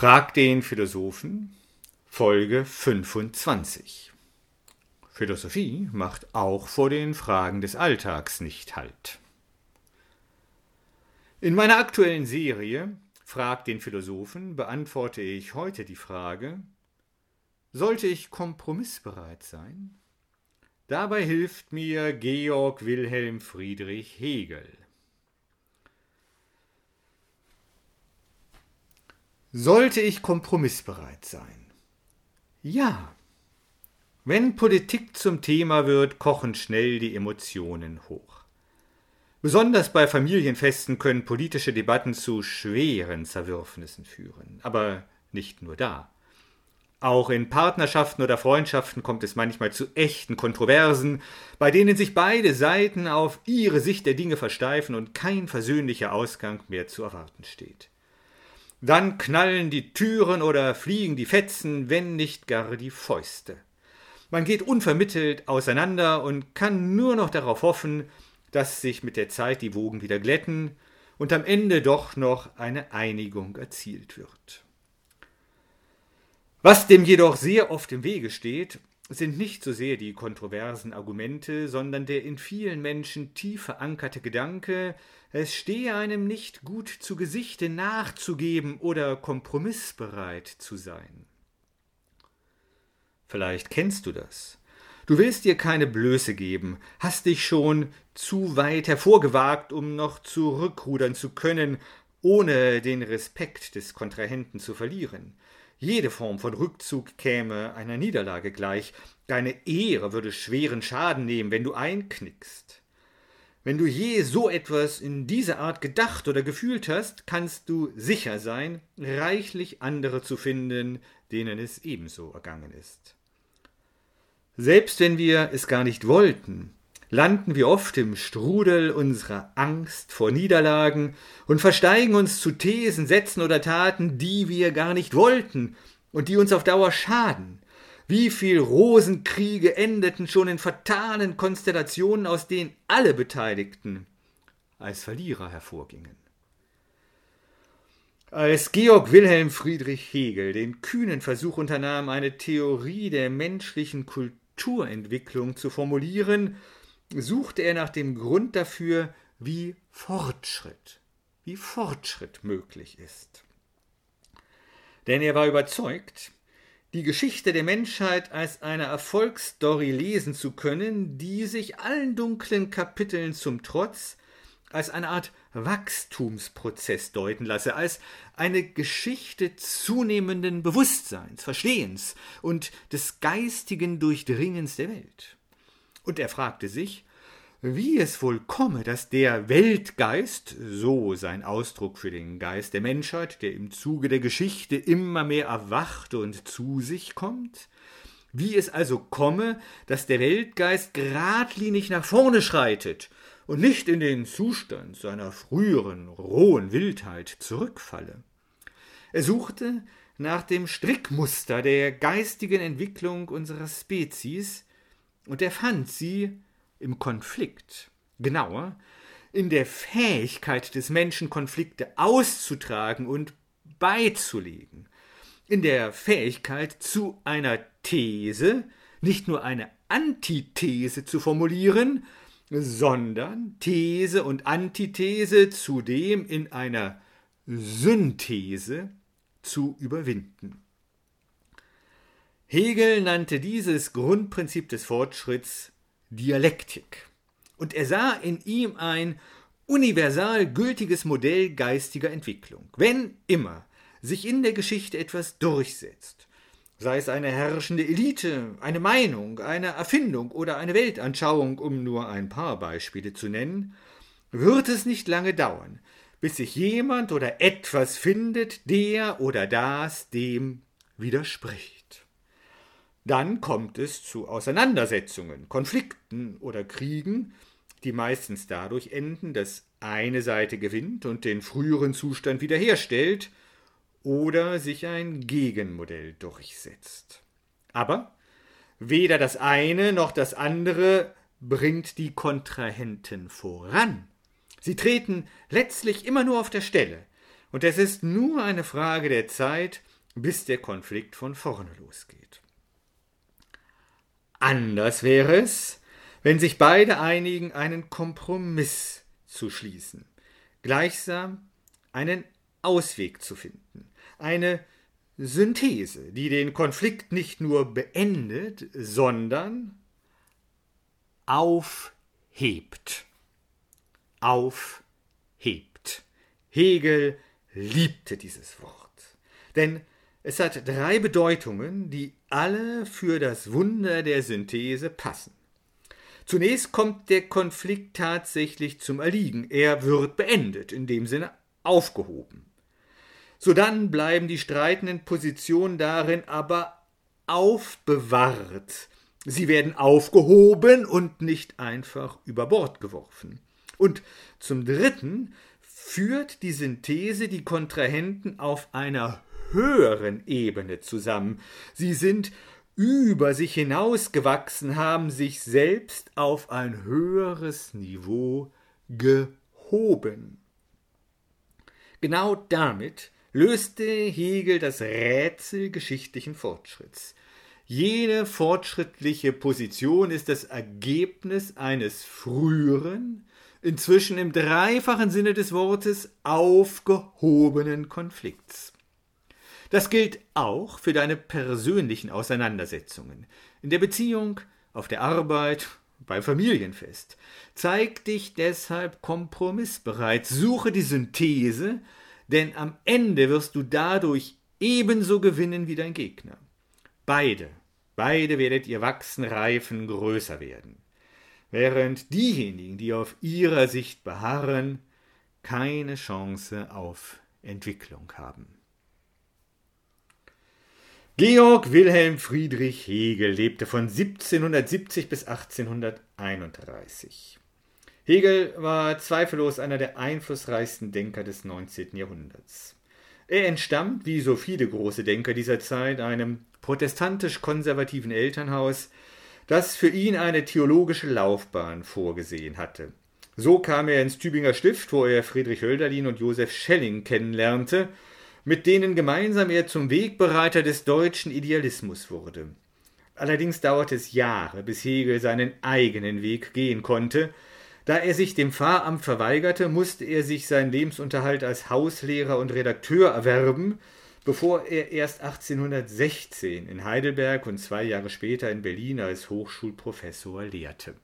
Frag den Philosophen, Folge 25. Philosophie macht auch vor den Fragen des Alltags nicht Halt. In meiner aktuellen Serie Frag den Philosophen beantworte ich heute die Frage, sollte ich kompromissbereit sein? Dabei hilft mir Georg Wilhelm Friedrich Hegel. Sollte ich kompromissbereit sein? Ja. Wenn Politik zum Thema wird, kochen schnell die Emotionen hoch. Besonders bei Familienfesten können politische Debatten zu schweren Zerwürfnissen führen. Aber nicht nur da. Auch in Partnerschaften oder Freundschaften kommt es manchmal zu echten Kontroversen, bei denen sich beide Seiten auf ihre Sicht der Dinge versteifen und kein versöhnlicher Ausgang mehr zu erwarten steht. Dann knallen die Türen oder fliegen die Fetzen, wenn nicht gar die Fäuste. Man geht unvermittelt auseinander und kann nur noch darauf hoffen, dass sich mit der Zeit die Wogen wieder glätten und am Ende doch noch eine Einigung erzielt wird. Was dem jedoch sehr oft im Wege steht, sind nicht so sehr die kontroversen Argumente, sondern der in vielen Menschen tief verankerte Gedanke, es stehe einem nicht gut zu Gesichte nachzugeben oder kompromissbereit zu sein. Vielleicht kennst du das. Du willst dir keine Blöße geben, hast dich schon zu weit hervorgewagt, um noch zurückrudern zu können, ohne den Respekt des Kontrahenten zu verlieren. Jede Form von Rückzug käme einer Niederlage gleich. Deine Ehre würde schweren Schaden nehmen, wenn du einknickst. Wenn du je so etwas in dieser Art gedacht oder gefühlt hast, kannst du sicher sein, reichlich andere zu finden, denen es ebenso ergangen ist. Selbst wenn wir es gar nicht wollten, landen wir oft im Strudel unserer Angst vor Niederlagen und versteigen uns zu Thesen, Sätzen oder Taten, die wir gar nicht wollten und die uns auf Dauer schaden. Wie viel Rosenkriege endeten schon in fatalen Konstellationen, aus denen alle Beteiligten als Verlierer hervorgingen. Als Georg Wilhelm Friedrich Hegel den kühnen Versuch unternahm, eine Theorie der menschlichen Kulturentwicklung zu formulieren, suchte er nach dem Grund dafür, wie Fortschritt, wie Fortschritt möglich ist. Denn er war überzeugt, die Geschichte der Menschheit als eine Erfolgsstory lesen zu können, die sich allen dunklen Kapiteln zum Trotz als eine Art Wachstumsprozess deuten lasse, als eine Geschichte zunehmenden Bewusstseins, Verstehens und des geistigen Durchdringens der Welt. Und er fragte sich, wie es wohl komme, dass der Weltgeist, so sein Ausdruck für den Geist der Menschheit, der im Zuge der Geschichte immer mehr erwacht und zu sich kommt, wie es also komme, dass der Weltgeist geradlinig nach vorne schreitet und nicht in den Zustand seiner früheren rohen Wildheit zurückfalle. Er suchte nach dem Strickmuster der geistigen Entwicklung unserer Spezies, und er fand sie im Konflikt, genauer in der Fähigkeit des Menschen, Konflikte auszutragen und beizulegen, in der Fähigkeit zu einer These, nicht nur eine Antithese zu formulieren, sondern These und Antithese zudem in einer Synthese zu überwinden. Hegel nannte dieses Grundprinzip des Fortschritts Dialektik. Und er sah in ihm ein universal gültiges Modell geistiger Entwicklung. Wenn immer sich in der Geschichte etwas durchsetzt, sei es eine herrschende Elite, eine Meinung, eine Erfindung oder eine Weltanschauung, um nur ein paar Beispiele zu nennen, wird es nicht lange dauern, bis sich jemand oder etwas findet, der oder das dem widerspricht. Dann kommt es zu Auseinandersetzungen, Konflikten oder Kriegen, die meistens dadurch enden, dass eine Seite gewinnt und den früheren Zustand wiederherstellt oder sich ein Gegenmodell durchsetzt. Aber weder das eine noch das andere bringt die Kontrahenten voran. Sie treten letztlich immer nur auf der Stelle, und es ist nur eine Frage der Zeit, bis der Konflikt von vorne losgeht. Anders wäre es, wenn sich beide einigen, einen Kompromiss zu schließen, gleichsam einen Ausweg zu finden, eine Synthese, die den Konflikt nicht nur beendet, sondern aufhebt. Aufhebt. Hegel liebte dieses Wort. Denn es hat drei Bedeutungen, die alle für das Wunder der Synthese passen. Zunächst kommt der Konflikt tatsächlich zum Erliegen. Er wird beendet, in dem Sinne aufgehoben. Sodann bleiben die streitenden Positionen darin aber aufbewahrt. Sie werden aufgehoben und nicht einfach über Bord geworfen. Und zum Dritten führt die Synthese die Kontrahenten auf einer höheren Ebene zusammen. Sie sind über sich hinausgewachsen, haben sich selbst auf ein höheres Niveau gehoben. Genau damit löste Hegel das Rätsel geschichtlichen Fortschritts. Jede fortschrittliche Position ist das Ergebnis eines früheren, inzwischen im dreifachen Sinne des Wortes aufgehobenen Konflikts. Das gilt auch für deine persönlichen Auseinandersetzungen, in der Beziehung, auf der Arbeit, beim Familienfest. Zeig dich deshalb kompromissbereit, suche die Synthese, denn am Ende wirst du dadurch ebenso gewinnen wie dein Gegner. Beide, beide werdet ihr wachsen, reifen, größer werden. Während diejenigen, die auf ihrer Sicht beharren, keine Chance auf Entwicklung haben. Georg Wilhelm Friedrich Hegel lebte von 1770 bis 1831. Hegel war zweifellos einer der einflussreichsten Denker des 19. Jahrhunderts. Er entstammt, wie so viele große Denker dieser Zeit, einem protestantisch-konservativen Elternhaus, das für ihn eine theologische Laufbahn vorgesehen hatte. So kam er ins Tübinger Stift, wo er Friedrich Hölderlin und Josef Schelling kennenlernte mit denen gemeinsam er zum Wegbereiter des deutschen Idealismus wurde. Allerdings dauerte es Jahre, bis Hegel seinen eigenen Weg gehen konnte. Da er sich dem Pfarramt verweigerte, musste er sich seinen Lebensunterhalt als Hauslehrer und Redakteur erwerben, bevor er erst 1816 in Heidelberg und zwei Jahre später in Berlin als Hochschulprofessor lehrte.